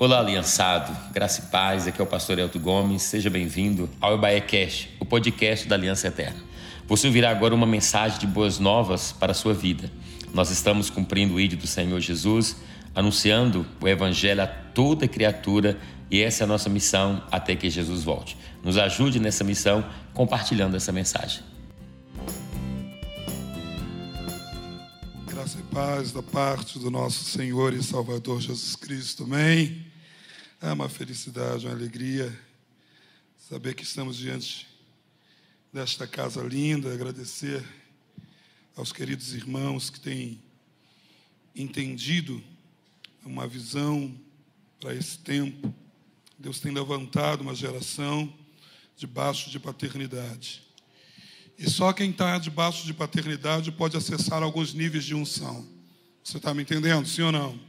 Olá, aliançado. Graça e paz. Aqui é o pastor Elton Gomes. Seja bem-vindo ao Ebaé Cash, o podcast da Aliança Eterna. Você ouvirá agora uma mensagem de boas novas para a sua vida. Nós estamos cumprindo o ídolo do Senhor Jesus, anunciando o evangelho a toda criatura e essa é a nossa missão até que Jesus volte. Nos ajude nessa missão compartilhando essa mensagem. Graça e paz da parte do nosso Senhor e Salvador Jesus Cristo. Amém. É uma felicidade, uma alegria saber que estamos diante desta casa linda, agradecer aos queridos irmãos que têm entendido uma visão para esse tempo Deus tem levantado uma geração debaixo de paternidade. E só quem está debaixo de paternidade pode acessar alguns níveis de unção. Você está me entendendo, sim ou não?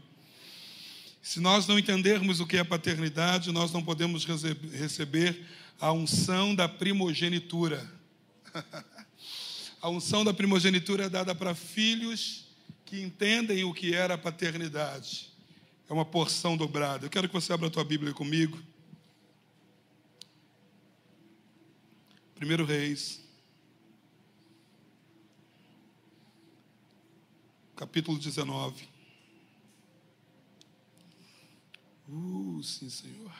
Se nós não entendermos o que é paternidade, nós não podemos receber a unção da primogenitura. a unção da primogenitura é dada para filhos que entendem o que era a paternidade é uma porção dobrada. Eu quero que você abra a tua Bíblia comigo. Primeiro Reis, capítulo 19. Uh, sim, Senhor.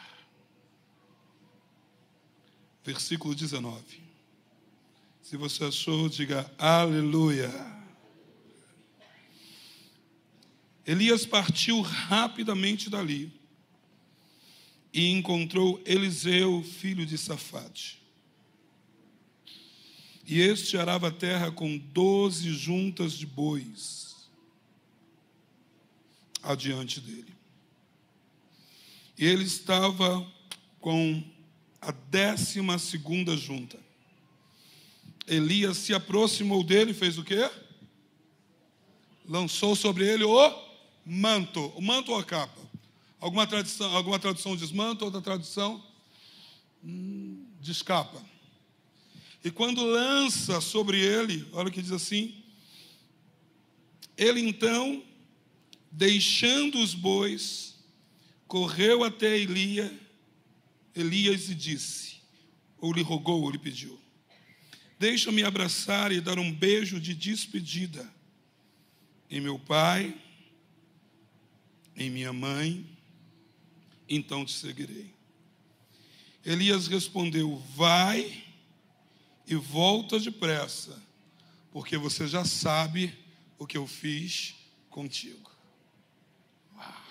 Versículo 19. Se você achou, diga aleluia. Elias partiu rapidamente dali e encontrou Eliseu, filho de Safate. E este arava a terra com doze juntas de bois adiante dele. E ele estava com a décima segunda junta. Elias se aproximou dele fez o quê? Lançou sobre ele o manto. O manto ou a capa? Alguma, tradição, alguma tradução diz manto, outra tradução hum, diz capa. E quando lança sobre ele, olha o que diz assim: ele então, deixando os bois, correu até Elia, Elias e disse, ou lhe rogou, ou lhe pediu: Deixa-me abraçar e dar um beijo de despedida em meu pai em minha mãe, então te seguirei. Elias respondeu: Vai e volta depressa, porque você já sabe o que eu fiz contigo. Uau.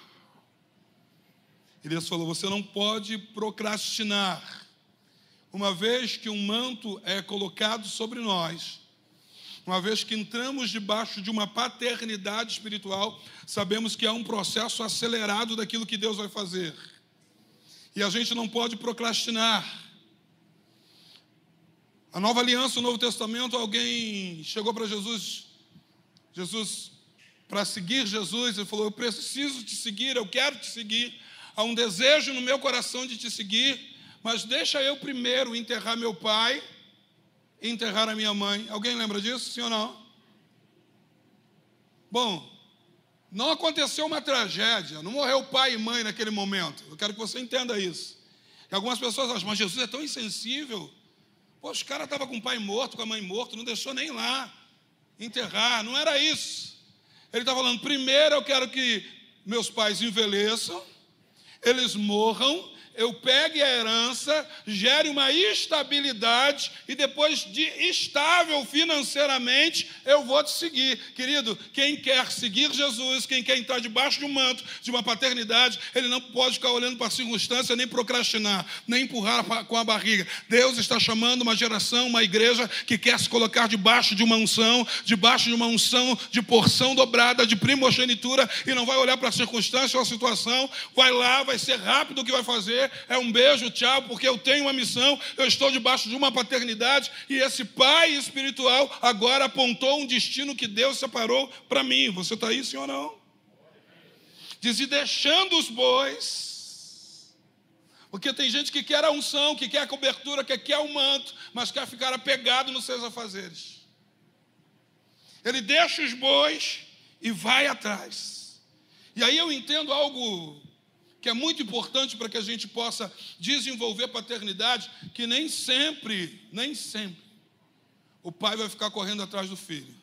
Elias falou: Você não pode procrastinar, uma vez que um manto é colocado sobre nós uma vez que entramos debaixo de uma paternidade espiritual, sabemos que há um processo acelerado daquilo que Deus vai fazer. E a gente não pode procrastinar. A nova aliança, o Novo Testamento, alguém chegou para Jesus, Jesus, para seguir Jesus, ele falou: Eu preciso te seguir, eu quero te seguir. Há um desejo no meu coração de te seguir, mas deixa eu primeiro enterrar meu pai enterrar a minha mãe. Alguém lembra disso, sim ou não? Bom, não aconteceu uma tragédia, não morreu pai e mãe naquele momento. Eu quero que você entenda isso. E algumas pessoas acham, mas Jesus é tão insensível. Pô, os caras estavam com o pai morto, com a mãe morta, não deixou nem lá enterrar. Não era isso. Ele está falando: primeiro eu quero que meus pais envelheçam, eles morram, eu pegue a herança, gere uma estabilidade e depois de estável financeiramente, eu vou te seguir. Querido, quem quer seguir Jesus, quem quer entrar debaixo de um manto, de uma paternidade, ele não pode ficar olhando para a circunstância, nem procrastinar, nem empurrar com a barriga. Deus está chamando uma geração, uma igreja que quer se colocar debaixo de uma unção, debaixo de uma unção de porção dobrada, de primogenitura, e não vai olhar para a circunstância ou a situação, vai lá, vai ser rápido o que vai fazer, é um beijo, tchau, porque eu tenho uma missão, eu estou debaixo de uma paternidade e esse pai espiritual agora apontou um destino que Deus separou para mim. Você está aí, ou não? Diz: e deixando os bois, porque tem gente que quer a unção, que quer a cobertura, que quer o manto, mas quer ficar apegado nos seus afazeres. Ele deixa os bois e vai atrás. E aí eu entendo algo que é muito importante para que a gente possa desenvolver paternidade, que nem sempre, nem sempre, o pai vai ficar correndo atrás do filho.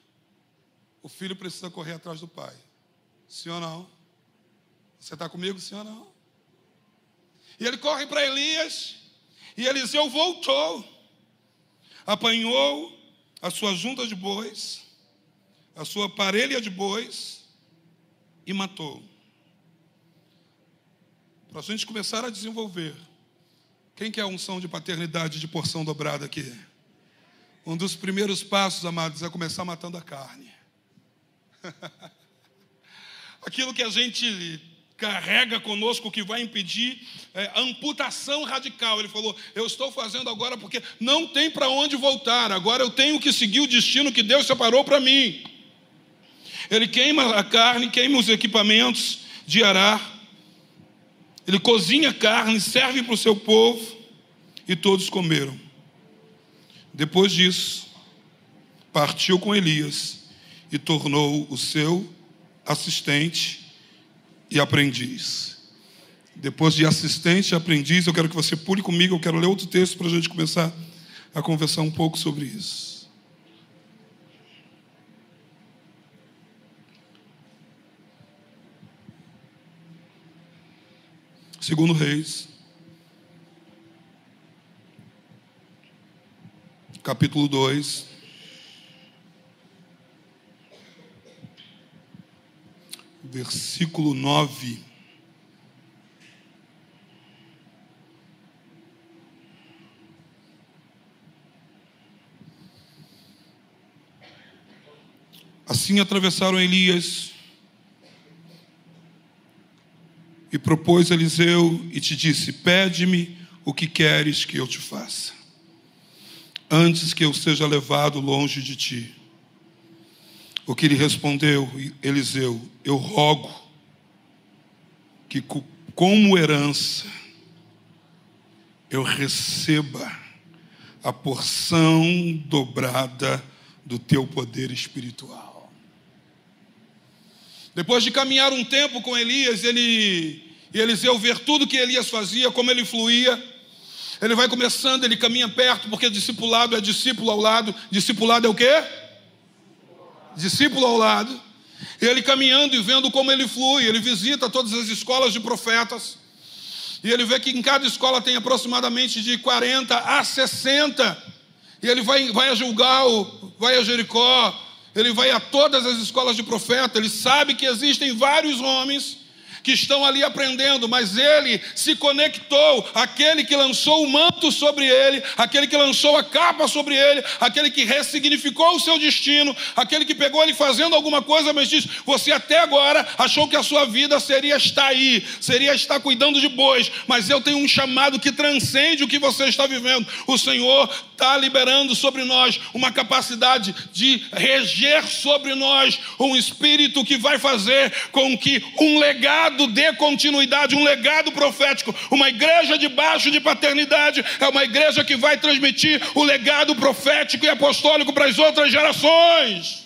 O filho precisa correr atrás do pai. Sim ou não? Você está comigo, sim ou não? E ele corre para Elias, e Eliseu voltou, apanhou a sua junta de bois, a sua parelha de bois, e matou. Para a gente começar a desenvolver, quem quer a unção de paternidade de porção dobrada aqui? Um dos primeiros passos, amados, é começar matando a carne. Aquilo que a gente carrega conosco que vai impedir é, amputação radical. Ele falou: Eu estou fazendo agora porque não tem para onde voltar, agora eu tenho que seguir o destino que Deus separou para mim. Ele queima a carne, queima os equipamentos de arar, ele cozinha carne, serve para o seu povo e todos comeram. Depois disso, partiu com Elias e tornou o seu assistente e aprendiz. Depois de assistente e aprendiz, eu quero que você pule comigo, eu quero ler outro texto para a gente começar a conversar um pouco sobre isso. Segundo Reis, capítulo 2. Versículo 9. Assim atravessaram Elias e propôs Eliseu e te disse: Pede-me o que queres que eu te faça antes que eu seja levado longe de ti. O que lhe respondeu Eliseu: Eu rogo que, como herança, eu receba a porção dobrada do teu poder espiritual. Depois de caminhar um tempo com Elias, ele, Eliseu ver tudo que Elias fazia, como ele fluía, ele vai começando, ele caminha perto, porque discipulado é discípulo ao lado. Discipulado é o quê? Discípulo ao lado. E ele caminhando e vendo como ele flui, ele visita todas as escolas de profetas. E ele vê que em cada escola tem aproximadamente de 40 a 60. E ele vai, vai a Gilgal, vai a Jericó, ele vai a todas as escolas de profeta. Ele sabe que existem vários homens que estão ali aprendendo, mas ele se conectou àquele que lançou o manto sobre ele, aquele que lançou a capa sobre ele, aquele que ressignificou o seu destino, aquele que pegou ele fazendo alguma coisa, mas diz: Você até agora achou que a sua vida seria estar aí, seria estar cuidando de bois, mas eu tenho um chamado que transcende o que você está vivendo. O Senhor está liberando sobre nós uma capacidade de reger sobre nós um espírito que vai fazer com que um legado legado dê continuidade, um legado profético. Uma igreja debaixo de paternidade é uma igreja que vai transmitir o legado profético e apostólico para as outras gerações.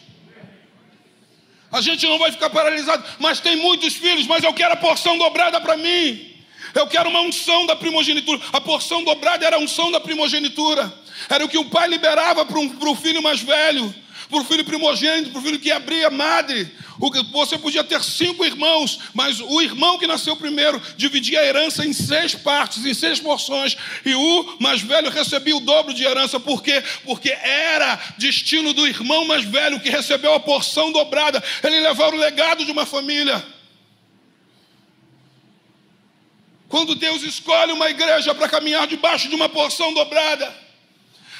A gente não vai ficar paralisado, mas tem muitos filhos, mas eu quero a porção dobrada para mim. Eu quero uma unção da primogenitura. A porção dobrada era a unção da primogenitura. Era o que o pai liberava para o filho mais velho para o filho primogênito, para o filho que abria madre. Você podia ter cinco irmãos, mas o irmão que nasceu primeiro dividia a herança em seis partes, em seis porções, e o mais velho recebia o dobro de herança. Por quê? Porque era destino do irmão mais velho que recebeu a porção dobrada, ele levava o legado de uma família. Quando Deus escolhe uma igreja para caminhar debaixo de uma porção dobrada,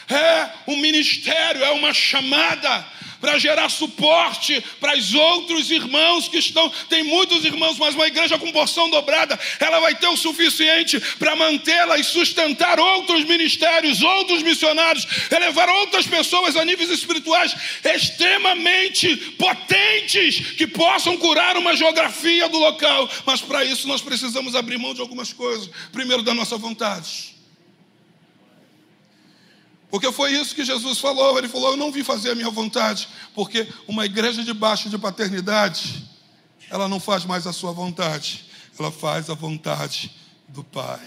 é um ministério, é uma chamada para gerar suporte para os outros irmãos que estão. Tem muitos irmãos, mas uma igreja com porção dobrada, ela vai ter o suficiente para mantê-la e sustentar outros ministérios, outros missionários, elevar outras pessoas a níveis espirituais extremamente potentes que possam curar uma geografia do local. Mas para isso nós precisamos abrir mão de algumas coisas. Primeiro, da nossa vontade. Porque foi isso que Jesus falou. Ele falou: Eu não vim fazer a minha vontade. Porque uma igreja debaixo de paternidade, ela não faz mais a sua vontade, ela faz a vontade do Pai.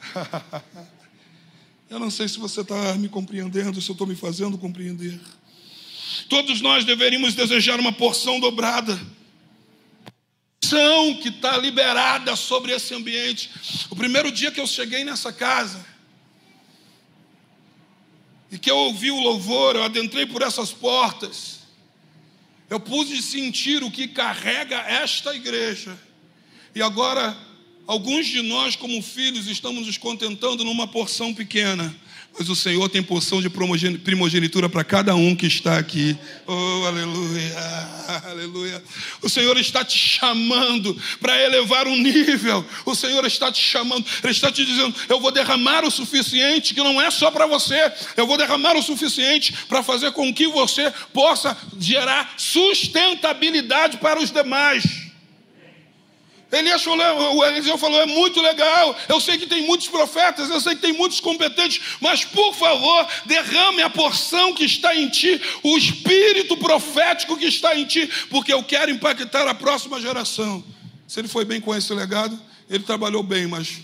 eu não sei se você está me compreendendo, se eu estou me fazendo compreender. Todos nós deveríamos desejar uma porção dobrada. Que está liberada sobre esse ambiente. O primeiro dia que eu cheguei nessa casa, e que eu ouvi o louvor, eu adentrei por essas portas, eu pude sentir o que carrega esta igreja. E agora, alguns de nós, como filhos, estamos nos contentando numa porção pequena mas o Senhor tem porção de primogenitura para cada um que está aqui. Oh, aleluia, aleluia. O Senhor está te chamando para elevar um nível. O Senhor está te chamando, Ele está te dizendo: Eu vou derramar o suficiente, que não é só para você, eu vou derramar o suficiente para fazer com que você possa gerar sustentabilidade para os demais. Elias falou, o Eliseu falou, é muito legal. Eu sei que tem muitos profetas, eu sei que tem muitos competentes, mas por favor, derrame a porção que está em ti, o espírito profético que está em ti, porque eu quero impactar a próxima geração. Se ele foi bem com esse legado, ele trabalhou bem, mas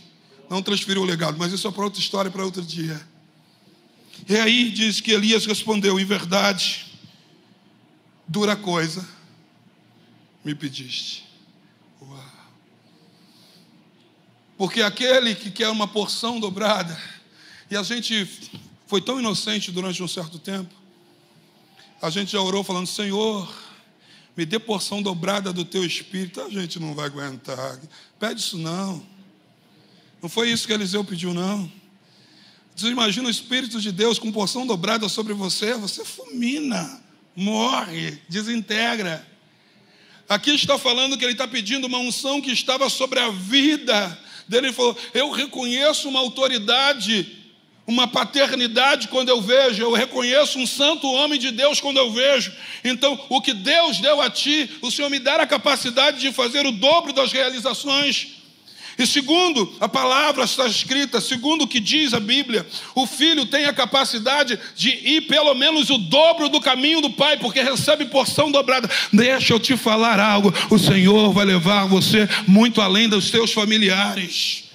não transferiu o legado. Mas isso é para outra história, para outro dia. E aí diz que Elias respondeu: em verdade, dura coisa me pediste. Porque aquele que quer uma porção dobrada, e a gente foi tão inocente durante um certo tempo, a gente já orou falando: Senhor, me dê porção dobrada do teu espírito. A gente não vai aguentar. Pede isso não. Não foi isso que Eliseu pediu, não. Você imagina o Espírito de Deus com porção dobrada sobre você, você fulmina, morre, desintegra. Aqui está falando que ele está pedindo uma unção que estava sobre a vida dele, ele falou: Eu reconheço uma autoridade, uma paternidade quando eu vejo, eu reconheço um santo homem de Deus quando eu vejo. Então, o que Deus deu a ti, o Senhor me dá a capacidade de fazer o dobro das realizações. E segundo a palavra está escrita, segundo o que diz a Bíblia, o filho tem a capacidade de ir pelo menos o dobro do caminho do pai, porque recebe porção dobrada. Deixa eu te falar algo: o Senhor vai levar você muito além dos seus familiares.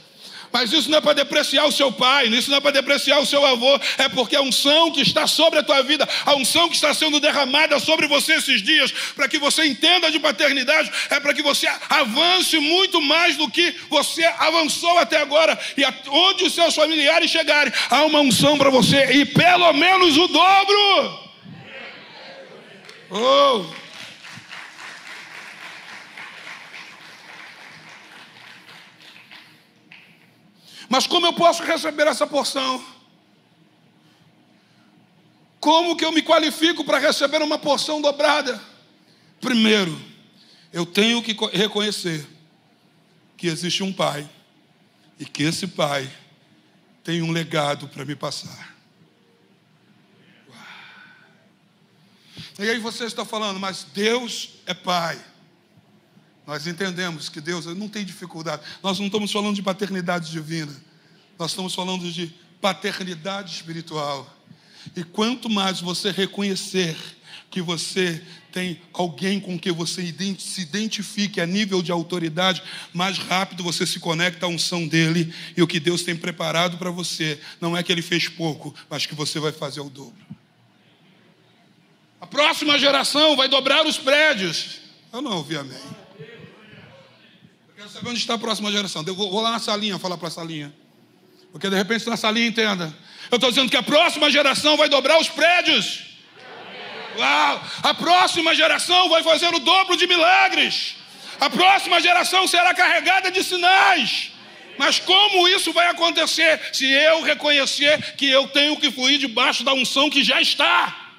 Mas isso não é para depreciar o seu pai, isso não é para depreciar o seu avô, é porque a unção que está sobre a tua vida, a unção que está sendo derramada sobre você esses dias, para que você entenda de paternidade, é para que você avance muito mais do que você avançou até agora, e onde os seus familiares chegarem, há uma unção para você, e pelo menos o dobro. Oh! Mas como eu posso receber essa porção? Como que eu me qualifico para receber uma porção dobrada? Primeiro, eu tenho que reconhecer que existe um pai e que esse pai tem um legado para me passar. E aí você está falando, mas Deus é pai. Nós entendemos que Deus não tem dificuldade. Nós não estamos falando de paternidade divina. Nós estamos falando de paternidade espiritual. E quanto mais você reconhecer que você tem alguém com quem você se identifique a nível de autoridade, mais rápido você se conecta à unção dele e o que Deus tem preparado para você. Não é que ele fez pouco, mas que você vai fazer o dobro. A próxima geração vai dobrar os prédios. Eu não ouvi amém. Quero saber onde está a próxima geração. Eu vou lá na salinha falar para a salinha. Porque de repente na salinha entenda. Eu estou dizendo que a próxima geração vai dobrar os prédios. Uau! A próxima geração vai fazer o dobro de milagres. A próxima geração será carregada de sinais. Mas como isso vai acontecer se eu reconhecer que eu tenho que fluir debaixo da unção que já está?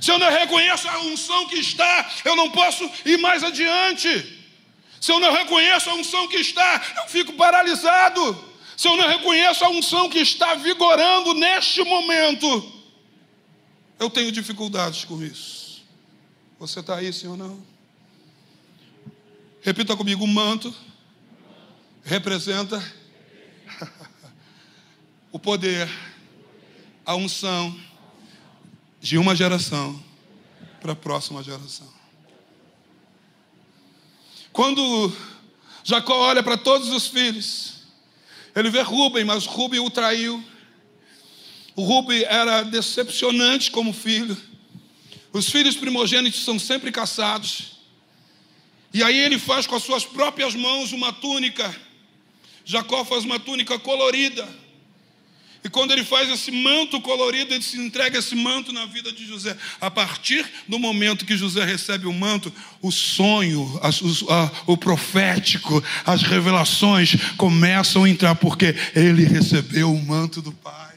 Se eu não reconheço a unção que está, eu não posso ir mais adiante. Se eu não reconheço a unção que está, eu fico paralisado. Se eu não reconheço a unção que está vigorando neste momento, eu tenho dificuldades com isso. Você está aí, sim ou não? Repita comigo: o manto representa o poder, a unção de uma geração para a próxima geração. Quando Jacó olha para todos os filhos. Ele vê Rubem, mas Rubem o traiu. O Rubem era decepcionante como filho. Os filhos primogênitos são sempre caçados. E aí ele faz com as suas próprias mãos uma túnica. Jacó faz uma túnica colorida. E quando ele faz esse manto colorido, ele se entrega esse manto na vida de José. A partir do momento que José recebe o manto, o sonho, as, a, o profético, as revelações começam a entrar, porque ele recebeu o manto do Pai.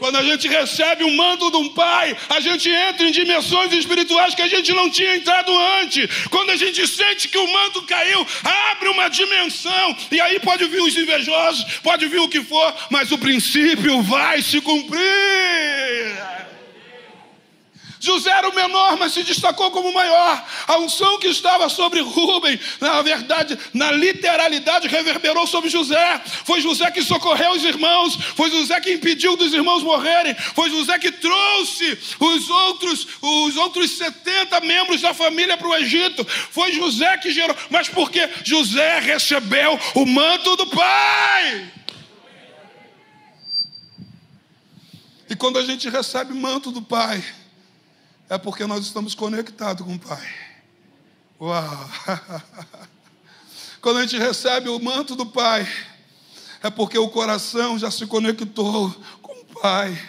Quando a gente recebe o manto de um pai, a gente entra em dimensões espirituais que a gente não tinha entrado antes. Quando a gente sente que o manto caiu, abre uma dimensão. E aí pode vir os invejosos, pode vir o que for, mas o princípio vai se cumprir. José era o menor, mas se destacou como o maior. A unção que estava sobre Rubem, na verdade, na literalidade, reverberou sobre José. Foi José que socorreu os irmãos, foi José que impediu dos irmãos morrerem, foi José que trouxe os outros, os outros 70 membros da família para o Egito. Foi José que gerou, mas porque José recebeu o manto do pai. E quando a gente recebe o manto do pai, é porque nós estamos conectados com o Pai. Uau! Quando a gente recebe o manto do Pai, é porque o coração já se conectou com o Pai.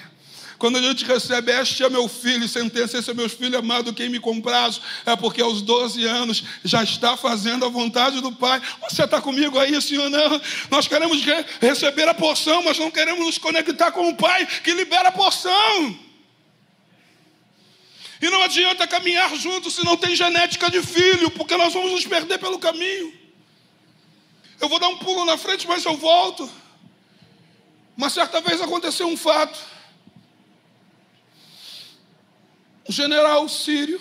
Quando a gente recebe, este é meu filho, sentença, esse é meu filho amado, quem me compraz, é porque aos 12 anos já está fazendo a vontade do Pai. Você está comigo aí, ou não? Nós queremos receber a porção, mas não queremos nos conectar com o Pai que libera a porção. E não adianta caminhar junto se não tem genética de filho, porque nós vamos nos perder pelo caminho. Eu vou dar um pulo na frente, mas eu volto. Uma certa vez aconteceu um fato. Um general sírio,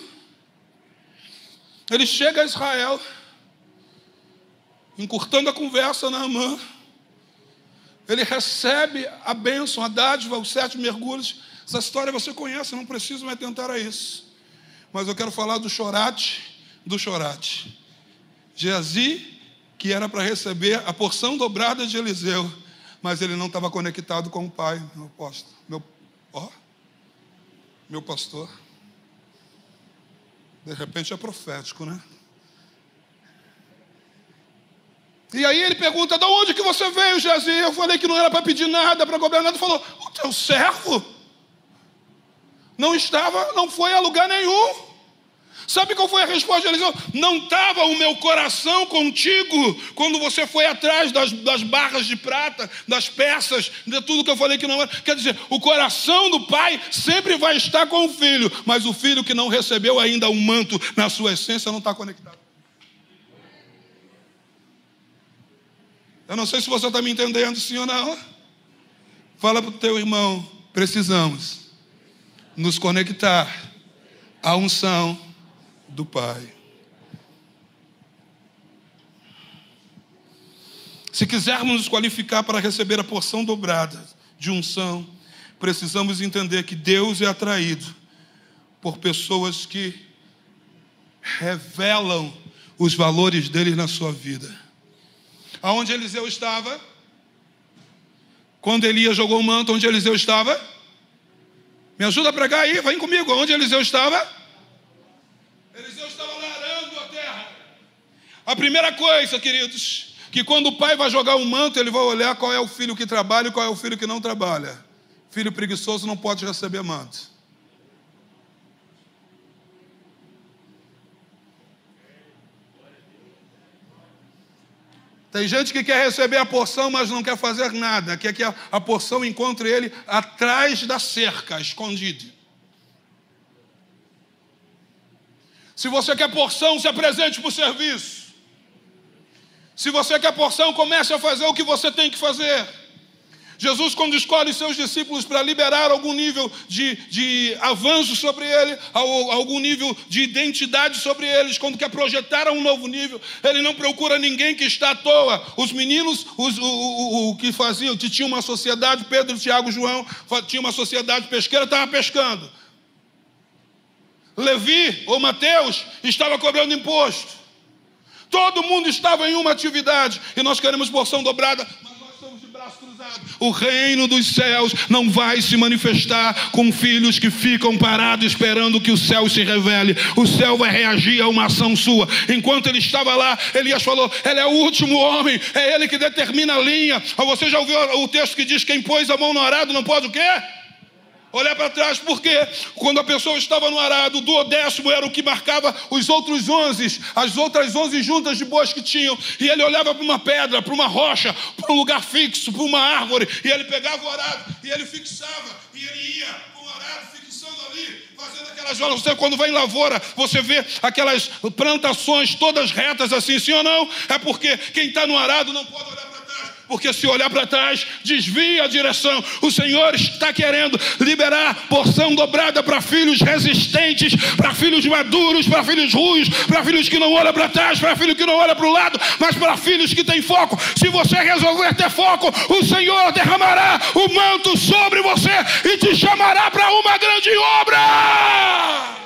ele chega a Israel, encurtando a conversa na Amã. Ele recebe a bênção, a dádiva, os sete mergulhos essa história você conhece, não preciso me atentar a isso. Mas eu quero falar do chorate do chorate. Geazi, que era para receber a porção dobrada de Eliseu, mas ele não estava conectado com o pai, meu apóstolo, meu, ó, meu pastor. De repente é profético, né? E aí ele pergunta: de onde que você veio, Geazi? Eu falei que não era para pedir nada, para cobrar nada. Ele falou: o teu servo não estava, não foi a lugar nenhum. Sabe qual foi a resposta de Eliseu? Não estava o meu coração contigo quando você foi atrás das, das, barras de prata, das peças, de tudo que eu falei que não era. Quer dizer, o coração do pai sempre vai estar com o filho, mas o filho que não recebeu ainda um manto na sua essência não está conectado. Eu não sei se você está me entendendo, sim ou não. Fala para o teu irmão, precisamos nos conectar à unção do Pai. Se quisermos nos qualificar para receber a porção dobrada de unção, precisamos entender que Deus é atraído por pessoas que revelam os valores dele na sua vida. Aonde Eliseu estava? Quando Elias jogou o manto, onde Eliseu estava? Me ajuda a pregar aí, vem comigo. Onde Eliseu estava? Eliseu estava arando a terra. A primeira coisa, queridos, que quando o pai vai jogar um manto, ele vai olhar qual é o filho que trabalha e qual é o filho que não trabalha. Filho preguiçoso não pode receber manto. Tem gente que quer receber a porção, mas não quer fazer nada. Quer que a, a porção encontre ele atrás da cerca, escondido. Se você quer porção, se apresente para o serviço. Se você quer porção, comece a fazer o que você tem que fazer. Jesus, quando escolhe seus discípulos para liberar algum nível de, de avanço sobre ele, algum nível de identidade sobre eles, quando quer projetar a um novo nível, ele não procura ninguém que está à toa. Os meninos, os, o, o, o, que faziam, que tinham uma sociedade, Pedro, Tiago, João, tinha uma sociedade pesqueira, estava pescando. Levi ou Mateus estava cobrando imposto. Todo mundo estava em uma atividade e nós queremos porção dobrada, O reino dos céus não vai se manifestar com filhos que ficam parados esperando que o céu se revele. O céu vai reagir a uma ação sua. Enquanto ele estava lá, Elias falou: Ele é o último homem, é ele que determina a linha. Você já ouviu o texto que diz: Quem pôs a mão no arado não pode o quê? Olhar para trás, porque quando a pessoa estava no arado, o duodécimo era o que marcava os outros onze, as outras onze juntas de boas que tinham, e ele olhava para uma pedra, para uma rocha, para um lugar fixo, para uma árvore, e ele pegava o arado, e ele fixava, e ele ia com o arado fixando ali, fazendo aquelas. Você, quando vai em lavoura, você vê aquelas plantações todas retas assim, sim ou não? É porque quem está no arado não pode olhar porque se olhar para trás, desvia a direção. O Senhor está querendo liberar porção dobrada para filhos resistentes, para filhos maduros, para filhos ruins, para filhos que não olham para trás, para filhos que não olham para o lado, mas para filhos que têm foco. Se você resolver ter foco, o Senhor derramará o manto sobre você e te chamará para uma grande obra.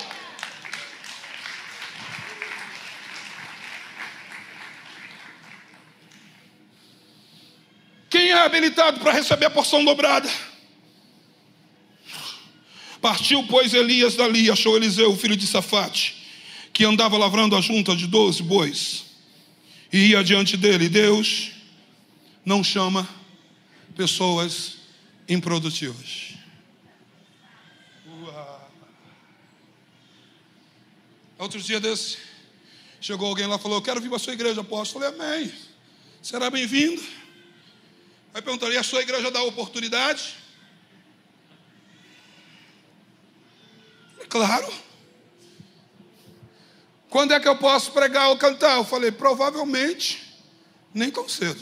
Quem é habilitado para receber a porção dobrada? Partiu, pois, Elias dali, achou Eliseu, filho de Safate, que andava lavrando a junta de doze bois, e ia diante dele. Deus não chama pessoas improdutivas. Outro dia desse, chegou alguém lá e falou: Eu quero vir para a sua igreja, apóstolo. Eu falei: Amém. Será bem-vindo. Aí perguntaria: a sua igreja dá oportunidade? Claro. Quando é que eu posso pregar ou cantar? Eu falei: provavelmente nem tão cedo.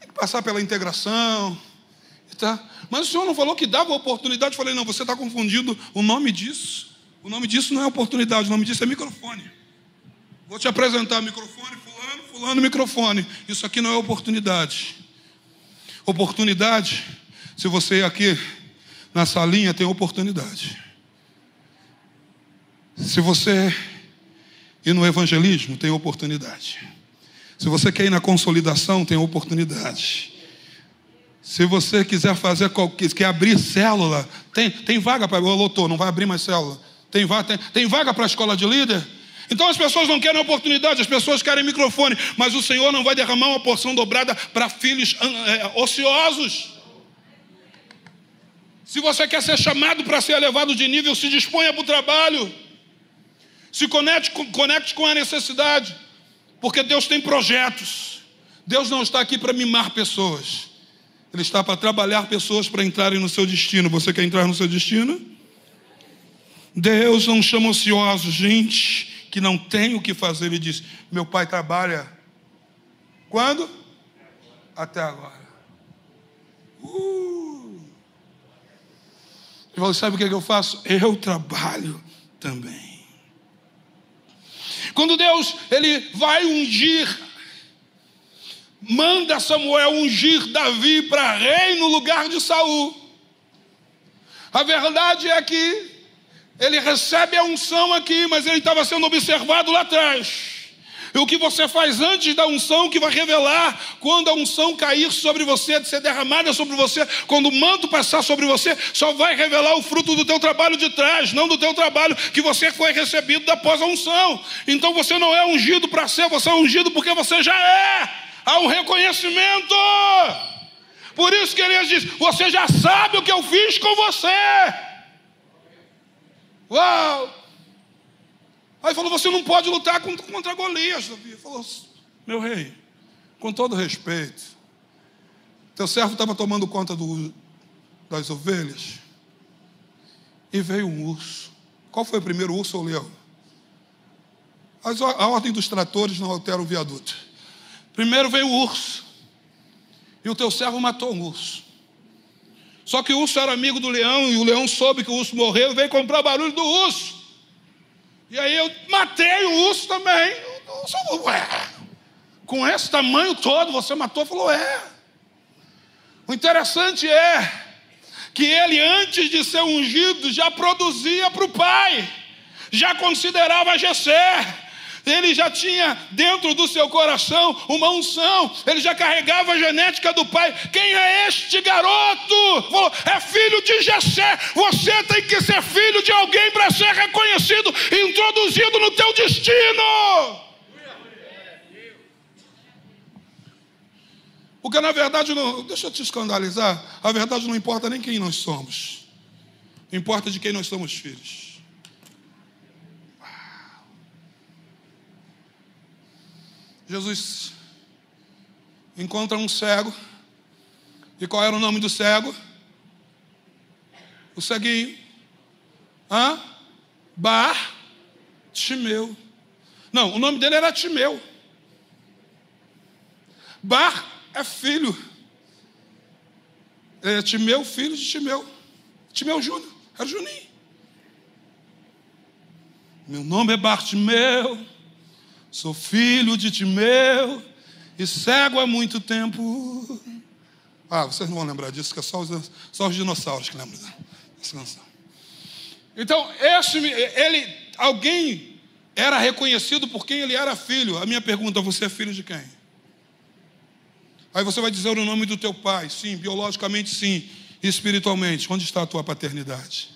Tem que passar pela integração. Tá? Mas o senhor não falou que dava oportunidade? Eu falei: não, você está confundindo o nome disso. O nome disso não é oportunidade, o nome disso é microfone. Vou te apresentar microfone, fulano microfone. Isso aqui não é oportunidade. Oportunidade, se você aqui na salinha tem oportunidade. Se você ir no evangelismo, tem oportunidade. Se você quer ir na consolidação, tem oportunidade. Se você quiser fazer qualquer, quer abrir célula, tem, tem vaga para lotou, não vai abrir mais célula. Tem, tem, tem vaga para a escola de líder? Então as pessoas não querem oportunidade, as pessoas querem microfone, mas o Senhor não vai derramar uma porção dobrada para filhos é, ociosos. Se você quer ser chamado para ser elevado de nível, se disponha para o trabalho. Se conecte, conecte com a necessidade. Porque Deus tem projetos. Deus não está aqui para mimar pessoas. Ele está para trabalhar pessoas para entrarem no seu destino. Você quer entrar no seu destino? Deus não chama ociosos, gente que não tem o que fazer, ele diz: Meu pai trabalha. Quando? Até agora. Uh. Ele falou: Sabe o que, é que eu faço? Eu trabalho também. Quando Deus ele vai ungir, manda Samuel ungir Davi para rei no lugar de Saul. A verdade é que ele recebe a unção aqui, mas ele estava sendo observado lá atrás. E o que você faz antes da unção que vai revelar quando a unção cair sobre você, ser derramada sobre você, quando o manto passar sobre você, só vai revelar o fruto do teu trabalho de trás, não do teu trabalho que você foi recebido após a unção. Então você não é ungido para ser, você é ungido porque você já é. Há um reconhecimento. Por isso que ele diz: Você já sabe o que eu fiz com você. Uau! Aí falou: Você não pode lutar contra Golias, Davi. Falou: Meu rei, com todo respeito, teu servo estava tomando conta do, das ovelhas e veio um urso. Qual foi o primeiro urso ou leão? A ordem dos tratores não altera o viaduto. Primeiro veio o urso. E o teu servo matou um urso. Só que o urso era amigo do leão, e o leão soube que o urso morreu e veio comprar o barulho do urso. E aí eu matei o urso também. O urso ué, com esse tamanho todo você matou? Falou, é. O interessante é que ele, antes de ser ungido, já produzia para o pai, já considerava Jessé, Ele já tinha dentro do seu coração uma unção, ele já carregava a genética do pai. Quem é este garoto? Falou, é filho de Jessé. Você tem que ser filho de alguém para ser reconhecido introduzido no teu destino. Porque na verdade, não, deixa eu te escandalizar, a verdade não importa nem quem nós somos, importa de quem nós somos filhos. Jesus encontra um cego. E qual era o nome do cego? O ceguinho. Hã? Bar Timeu. Não, o nome dele era Timeu. Bar é filho. É Timeu, filho de Timeu. Timeu Júnior. Era Juninho. Meu nome é Bartimeu. Sou filho de Timeu e cego há muito tempo. Ah, vocês não vão lembrar disso, que é só os, só os dinossauros que lembram dessa canção. Então, esse, ele, alguém era reconhecido por quem ele era filho. A minha pergunta: você é filho de quem? Aí você vai dizer o nome do teu pai. Sim, biologicamente sim. Espiritualmente, onde está a tua paternidade?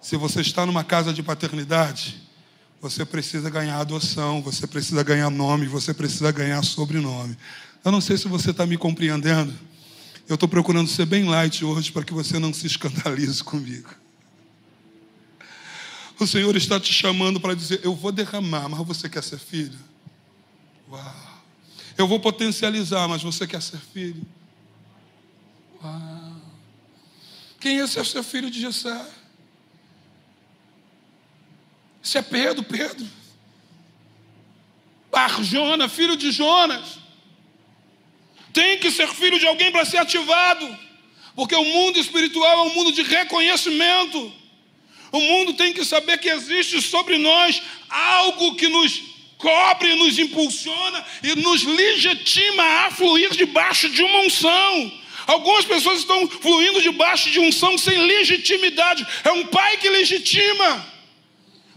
Se você está numa casa de paternidade, você precisa ganhar adoção, você precisa ganhar nome, você precisa ganhar sobrenome. Eu não sei se você está me compreendendo. Eu estou procurando ser bem light hoje para que você não se escandalize comigo. O Senhor está te chamando para dizer: Eu vou derramar, mas você quer ser filho? Uau. Eu vou potencializar, mas você quer ser filho? Uau. Quem é seu filho de Jessé? Isso é Pedro, Pedro. Barjona, filho de Jonas. Tem que ser filho de alguém para ser ativado. Porque o mundo espiritual é um mundo de reconhecimento. O mundo tem que saber que existe sobre nós algo que nos cobre, nos impulsiona e nos legitima a fluir debaixo de uma unção. Algumas pessoas estão fluindo debaixo de unção sem legitimidade. É um pai que legitima.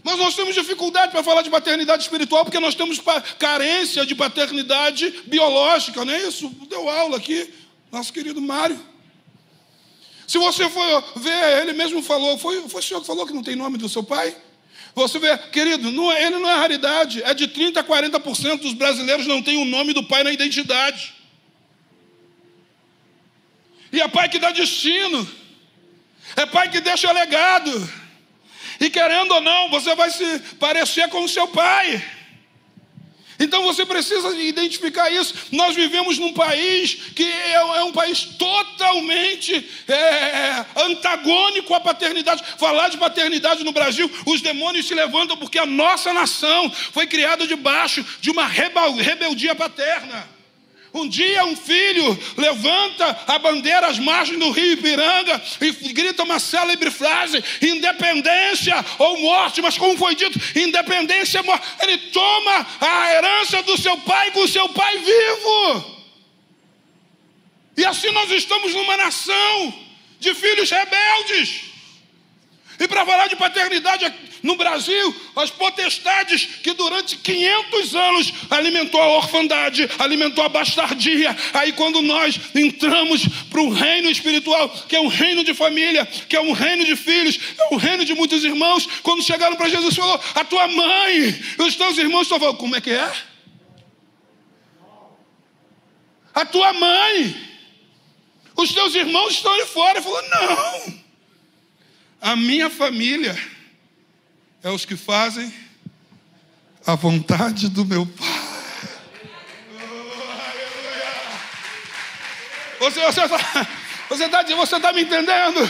Mas nós temos dificuldade para falar de paternidade espiritual porque nós temos carência de paternidade biológica, não é isso? Deu aula aqui, nosso querido Mário. Se você for ver, ele mesmo falou, foi, foi o senhor que falou que não tem nome do seu pai? Você vê, querido, não, é, ele não é raridade, é de 30% a 40% dos brasileiros não tem o nome do pai na identidade. E é pai que dá destino, é pai que deixa legado. E querendo ou não, você vai se parecer com o seu pai. Então você precisa identificar isso. Nós vivemos num país que é, é um país totalmente é, antagônico à paternidade. Falar de paternidade no Brasil, os demônios se levantam porque a nossa nação foi criada debaixo de uma rebeldia paterna. Um dia um filho levanta a bandeira às margens do rio Ipiranga e grita uma célebre frase: independência ou morte, mas como foi dito, independência ou morte. Ele toma a herança do seu pai com o seu pai vivo. E assim nós estamos numa nação de filhos rebeldes. E para falar de paternidade no Brasil, as potestades que durante 500 anos alimentou a orfandade, alimentou a bastardia. Aí quando nós entramos para um reino espiritual, que é um reino de família, que é um reino de filhos, é um reino de muitos irmãos, quando chegaram para Jesus, falou: "A tua mãe, os teus irmãos estão falando, como é que é? A tua mãe, os teus irmãos estão ali fora. Ele falou: "Não. A minha família é os que fazem a vontade do meu Pai. Você está você tá, você tá me entendendo?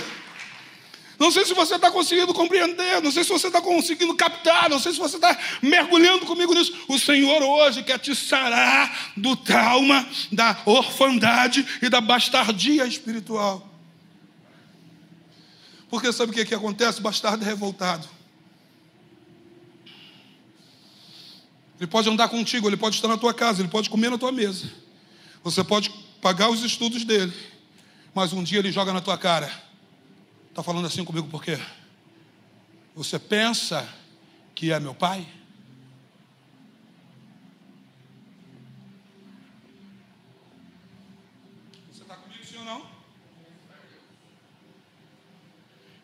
Não sei se você está conseguindo compreender, não sei se você está conseguindo captar, não sei se você está mergulhando comigo nisso. O Senhor hoje quer te sarar do trauma, da orfandade e da bastardia espiritual. Porque sabe o que, que acontece? O bastardo é revoltado. Ele pode andar contigo, ele pode estar na tua casa, ele pode comer na tua mesa. Você pode pagar os estudos dele. Mas um dia ele joga na tua cara. Está falando assim comigo por quê? Você pensa que é meu pai?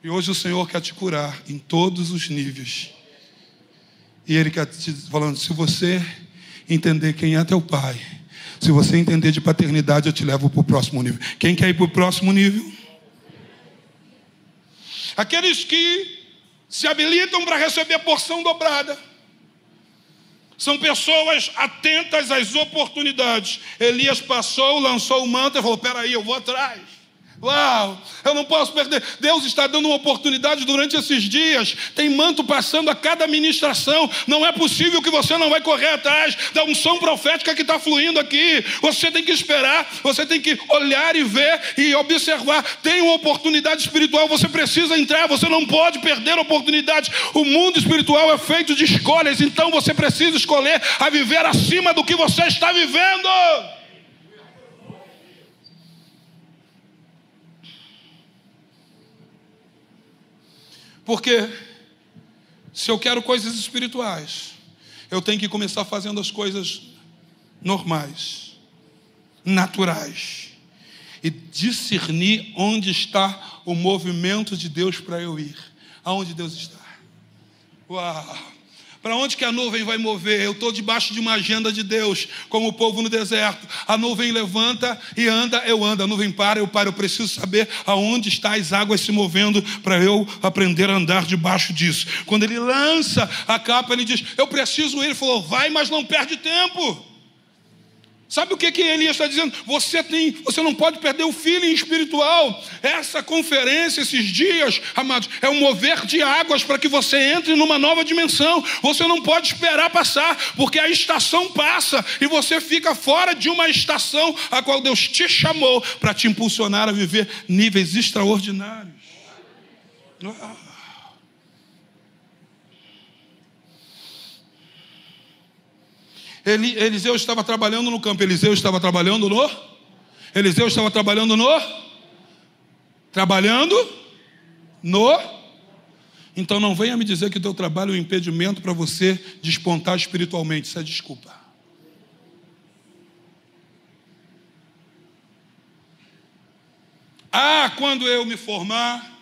E hoje o Senhor quer te curar em todos os níveis. E Ele quer te falando: se você entender quem é teu Pai, se você entender de paternidade, eu te levo para o próximo nível. Quem quer ir para o próximo nível? Aqueles que se habilitam para receber a porção dobrada. São pessoas atentas às oportunidades. Elias passou, lançou o manto e falou: Peraí, eu vou atrás. Uau, eu não posso perder. Deus está dando uma oportunidade durante esses dias. Tem manto passando a cada ministração. Não é possível que você não vai correr atrás da unção profética que está fluindo aqui. Você tem que esperar, você tem que olhar e ver e observar. Tem uma oportunidade espiritual, você precisa entrar, você não pode perder oportunidade. O mundo espiritual é feito de escolhas, então você precisa escolher a viver acima do que você está vivendo. Porque se eu quero coisas espirituais, eu tenho que começar fazendo as coisas normais, naturais, e discernir onde está o movimento de Deus para eu ir. Aonde Deus está. Uau! Para onde que a nuvem vai mover? Eu estou debaixo de uma agenda de Deus, como o povo no deserto. A nuvem levanta e anda, eu ando. A nuvem para, eu paro. Eu preciso saber aonde está as águas se movendo para eu aprender a andar debaixo disso. Quando ele lança a capa, ele diz: Eu preciso ir. Ele falou: Vai, mas não perde tempo. Sabe o que, que Elias está dizendo? Você tem, você não pode perder o feeling espiritual. Essa conferência, esses dias, amados, é um mover de águas para que você entre numa nova dimensão. Você não pode esperar passar, porque a estação passa e você fica fora de uma estação a qual Deus te chamou para te impulsionar a viver níveis extraordinários. Ah. Ele, Eliseu estava trabalhando no campo. Eliseu estava trabalhando no. Eliseu estava trabalhando no. Trabalhando no. Então não venha me dizer que o teu trabalho é um impedimento para você despontar espiritualmente. Isso é desculpa. Ah, quando eu me formar.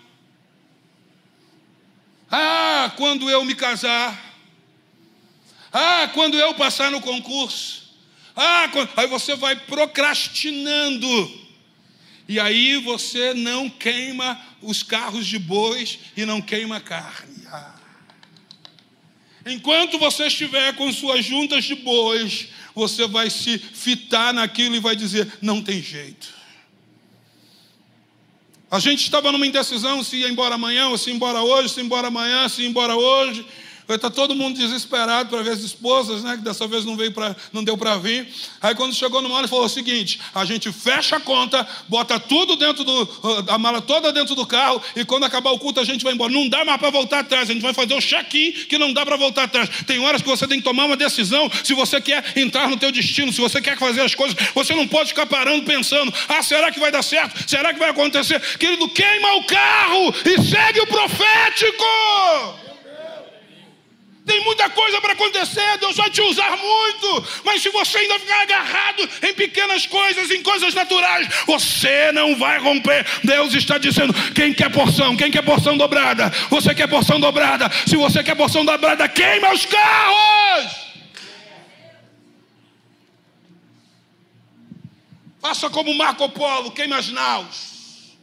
Ah, quando eu me casar. Ah, quando eu passar no concurso. Ah, quando... aí você vai procrastinando. E aí você não queima os carros de bois e não queima carne. Ah. Enquanto você estiver com suas juntas de bois, você vai se fitar naquilo e vai dizer: não tem jeito. A gente estava numa indecisão se ia embora amanhã, ou se ia embora hoje, se ia embora amanhã, se ia embora hoje. Está todo mundo desesperado para ver as esposas, né? Que dessa vez não veio para, não deu para vir. Aí quando chegou no hora, ele falou o seguinte: a gente fecha a conta, bota tudo dentro do, a mala toda dentro do carro e quando acabar o culto a gente vai embora. Não dá mais para voltar atrás. A gente vai fazer o check-in que não dá para voltar atrás. Tem horas que você tem que tomar uma decisão. Se você quer entrar no teu destino, se você quer fazer as coisas, você não pode ficar parando pensando: ah, será que vai dar certo? Será que vai acontecer? Querido, queima o carro e segue o profético. Tem muita coisa para acontecer, Deus vai te usar muito. Mas se você ainda ficar agarrado em pequenas coisas, em coisas naturais, você não vai romper. Deus está dizendo: quem quer porção? Quem quer porção dobrada? Você quer porção dobrada? Se você quer porção dobrada, queima os carros. Faça como Marco Polo, queima as naus.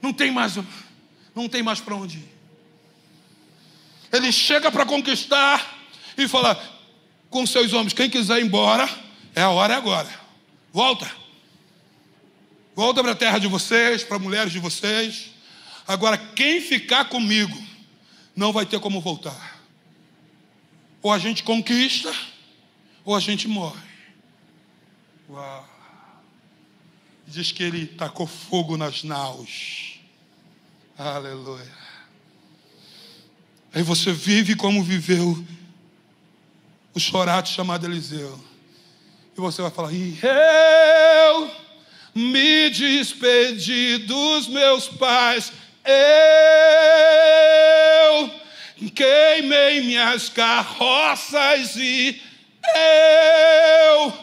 Não tem mais, não tem mais para onde ir. Ele chega para conquistar e fala com seus homens: quem quiser ir embora, é a hora é agora. Volta. Volta para a terra de vocês, para mulheres de vocês. Agora, quem ficar comigo não vai ter como voltar. Ou a gente conquista, ou a gente morre. Uau. Diz que ele tacou fogo nas naus. Aleluia. Aí você vive como viveu o chorato chamado Eliseu. E você vai falar: e eu me despedi dos meus pais, eu queimei minhas carroças e eu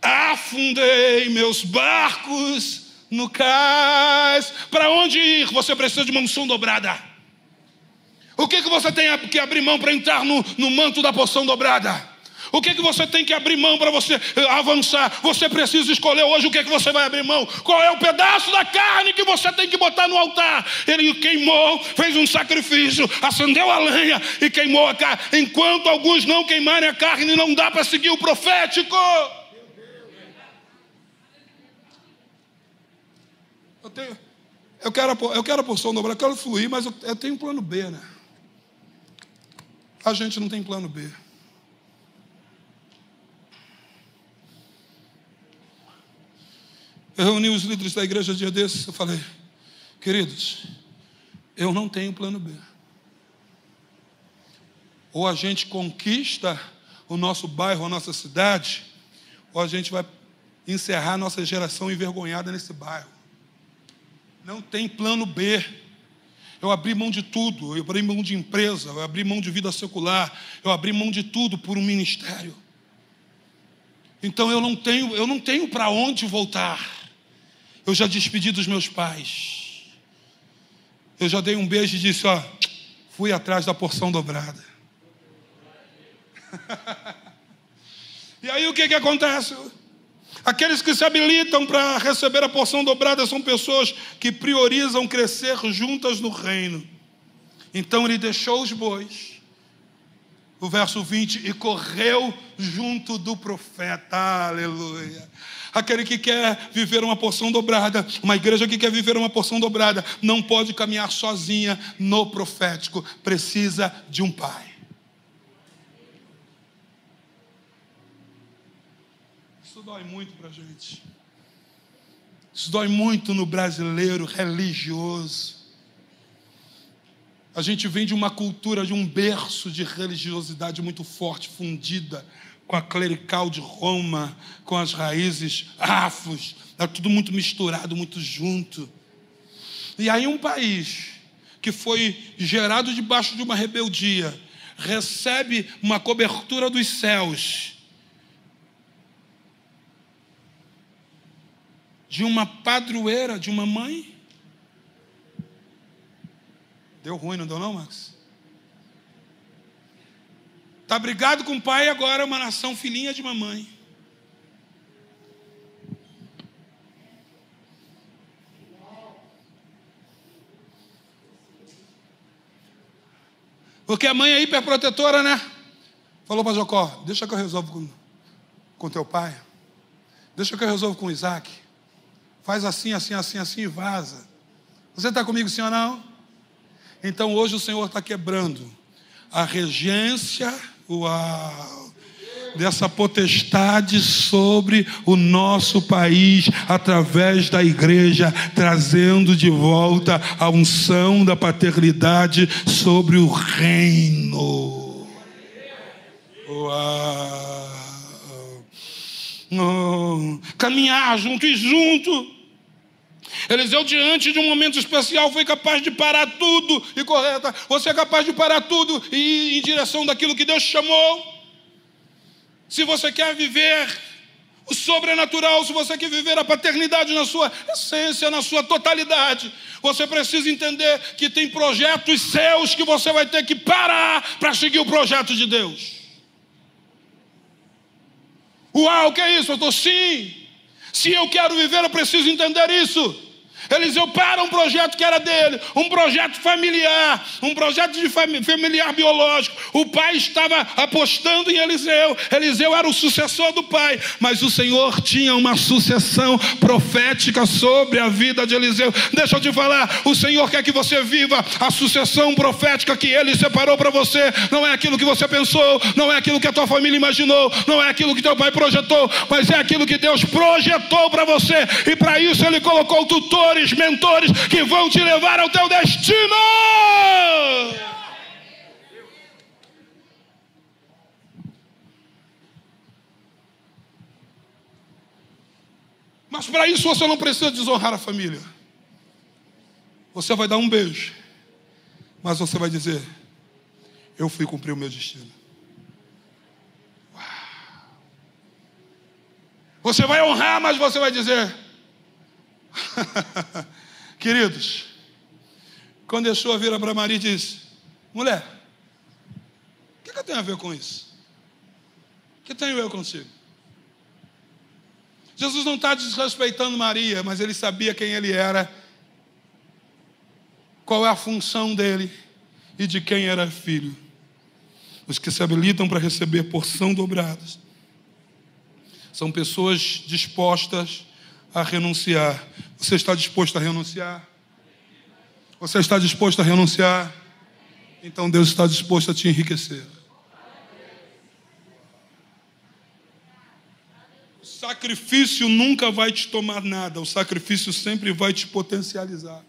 afundei meus barcos no cais. Para onde ir? Você precisa de uma unção dobrada. O que, que você tem que abrir mão para entrar no, no manto da poção dobrada? O que, que você tem que abrir mão para você eh, avançar? Você precisa escolher hoje o que, que você vai abrir mão. Qual é o pedaço da carne que você tem que botar no altar? Ele queimou, fez um sacrifício, acendeu a lenha e queimou a carne. Enquanto alguns não queimarem a carne, não dá para seguir o profético. Eu, tenho, eu, quero, a porção dobrada, eu quero fluir, mas eu, eu tenho um plano B, né? A gente não tem plano B. Eu reuni os líderes da igreja dia desses, eu falei, queridos, eu não tenho plano B. Ou a gente conquista o nosso bairro, a nossa cidade, ou a gente vai encerrar a nossa geração envergonhada nesse bairro. Não tem plano B. Eu abri mão de tudo, eu abri mão de empresa, eu abri mão de vida secular, eu abri mão de tudo por um ministério. Então eu não tenho, eu não tenho para onde voltar. Eu já despedi dos meus pais. Eu já dei um beijo e disse: Ó, fui atrás da porção dobrada. e aí o que, que acontece? Aqueles que se habilitam para receber a porção dobrada são pessoas que priorizam crescer juntas no reino. Então ele deixou os bois, o verso 20, e correu junto do profeta. Aleluia. Aquele que quer viver uma porção dobrada, uma igreja que quer viver uma porção dobrada, não pode caminhar sozinha no profético, precisa de um pai. Isso dói muito para a gente. Isso dói muito no brasileiro religioso. A gente vem de uma cultura, de um berço de religiosidade muito forte, fundida com a clerical de Roma, com as raízes afros, está tudo muito misturado, muito junto. E aí um país que foi gerado debaixo de uma rebeldia, recebe uma cobertura dos céus, de uma padroeira, de uma mãe. Deu ruim, não deu não, Max? Está brigado com o pai agora é uma nação filhinha de mamãe. Porque a mãe é hiperprotetora, né? Falou para Jacó: Deixa que eu resolvo com, com teu pai. Deixa que eu resolvo com Isaac. Faz assim, assim, assim, assim e vaza. Você está comigo, ou não? Então hoje o Senhor está quebrando a regência Uau! Dessa potestade sobre o nosso país, através da igreja, trazendo de volta a unção da paternidade sobre o reino. Uau! Oh, caminhar junto e junto. Eliseu, diante de um momento especial, foi capaz de parar tudo e correr. Você é capaz de parar tudo e ir em direção daquilo que Deus chamou. Se você quer viver o sobrenatural, se você quer viver a paternidade na sua essência, na sua totalidade, você precisa entender que tem projetos seus que você vai ter que parar para seguir o projeto de Deus. Uau, o que é isso? Eu estou sim. Se eu quero viver, eu preciso entender isso. Eliseu para um projeto que era dele, um projeto familiar, um projeto de familiar biológico. O pai estava apostando em Eliseu. Eliseu era o sucessor do pai, mas o Senhor tinha uma sucessão profética sobre a vida de Eliseu. Deixa eu te falar, o Senhor quer que você viva a sucessão profética que ele separou para você. Não é aquilo que você pensou, não é aquilo que a tua família imaginou, não é aquilo que teu pai projetou, mas é aquilo que Deus projetou para você. E para isso ele colocou tutores mentores que vão te levar ao teu destino. Mas para isso você não precisa desonrar a família. Você vai dar um beijo, mas você vai dizer: Eu fui cumprir o meu destino. Você vai honrar, mas você vai dizer: Queridos, quando Yeshua vira para Maria e diz: Mulher, o que, que eu tenho a ver com isso? O que tenho eu consigo? Jesus não está desrespeitando Maria, mas ele sabia quem ele era, qual é a função dele e de quem era filho. Os que se habilitam para receber porção dobrada são pessoas dispostas a renunciar. Você está disposto a renunciar? Você está disposto a renunciar? Então Deus está disposto a te enriquecer. O sacrifício nunca vai te tomar nada, o sacrifício sempre vai te potencializar.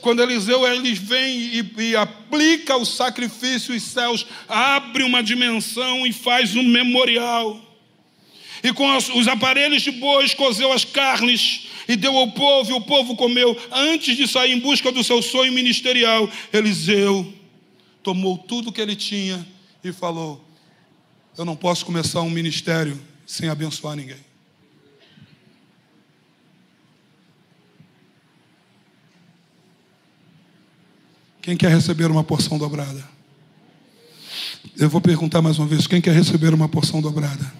Quando Eliseu ele vem e, e, aplica o sacrifício, os céus abre uma dimensão e faz um memorial e com os aparelhos de bois cozeu as carnes e deu ao povo, e o povo comeu. Antes de sair em busca do seu sonho ministerial, Eliseu tomou tudo que ele tinha e falou: Eu não posso começar um ministério sem abençoar ninguém. Quem quer receber uma porção dobrada? Eu vou perguntar mais uma vez: quem quer receber uma porção dobrada?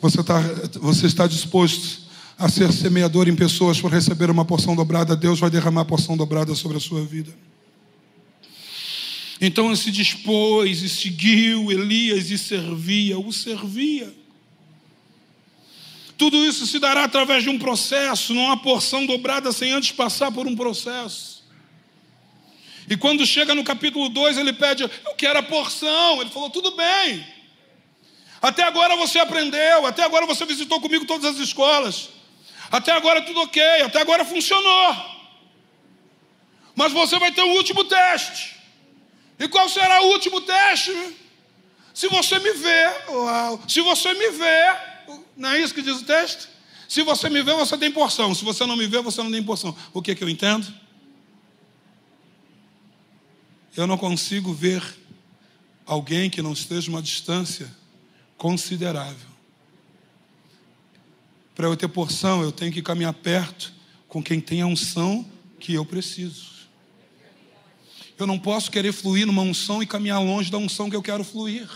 Você, tá, você está disposto a ser semeador em pessoas por receber uma porção dobrada, Deus vai derramar a porção dobrada sobre a sua vida. Então ele se dispôs e seguiu Elias e servia, o servia. Tudo isso se dará através de um processo, não há porção dobrada sem antes passar por um processo. E quando chega no capítulo 2, ele pede: Eu quero a porção. Ele falou: Tudo bem. Até agora você aprendeu, até agora você visitou comigo todas as escolas. Até agora tudo ok, até agora funcionou. Mas você vai ter o um último teste. E qual será o último teste? Se você me vê, uau, se você me vê, não é isso que diz o texto? Se você me vê, você tem porção. Se você não me vê, você não tem porção. O que, é que eu entendo? Eu não consigo ver alguém que não esteja uma distância considerável. Para eu ter porção, eu tenho que caminhar perto com quem tem a unção que eu preciso. Eu não posso querer fluir numa unção e caminhar longe da unção que eu quero fluir.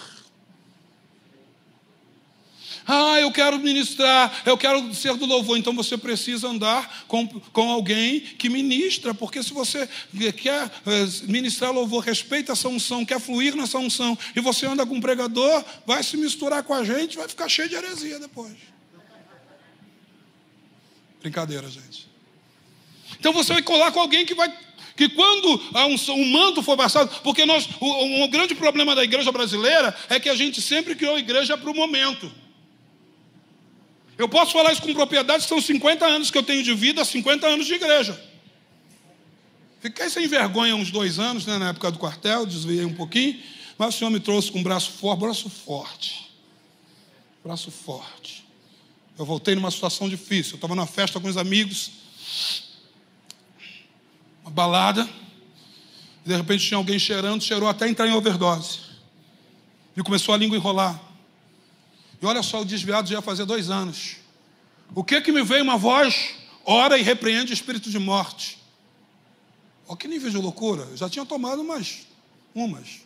Ah, eu quero ministrar, eu quero ser do louvor. Então você precisa andar com, com alguém que ministra, porque se você quer eh, ministrar louvor, respeita essa unção, quer fluir nessa unção, e você anda com um pregador, vai se misturar com a gente, vai ficar cheio de heresia depois. Brincadeira, gente. Então você vai colar com alguém que vai que quando um, um, manto for passado, porque nós, o, grande problema da igreja brasileira é que a gente sempre criou igreja para o momento. Eu posso falar isso com propriedade, são 50 anos que eu tenho de vida, 50 anos de igreja. Fiquei sem vergonha uns dois anos, né, na época do quartel, desviei um pouquinho, mas o Senhor me trouxe com um braço forte, braço forte. Braço forte. Eu voltei numa situação difícil. Eu estava na festa com os amigos, uma balada, e de repente tinha alguém cheirando, cheirou até entrar em overdose. E começou a língua enrolar. E olha só, o desviado já ia fazer dois anos. O que que me veio uma voz? Ora e repreende o espírito de morte. Olha que nível de loucura. Eu já tinha tomado umas. Umas.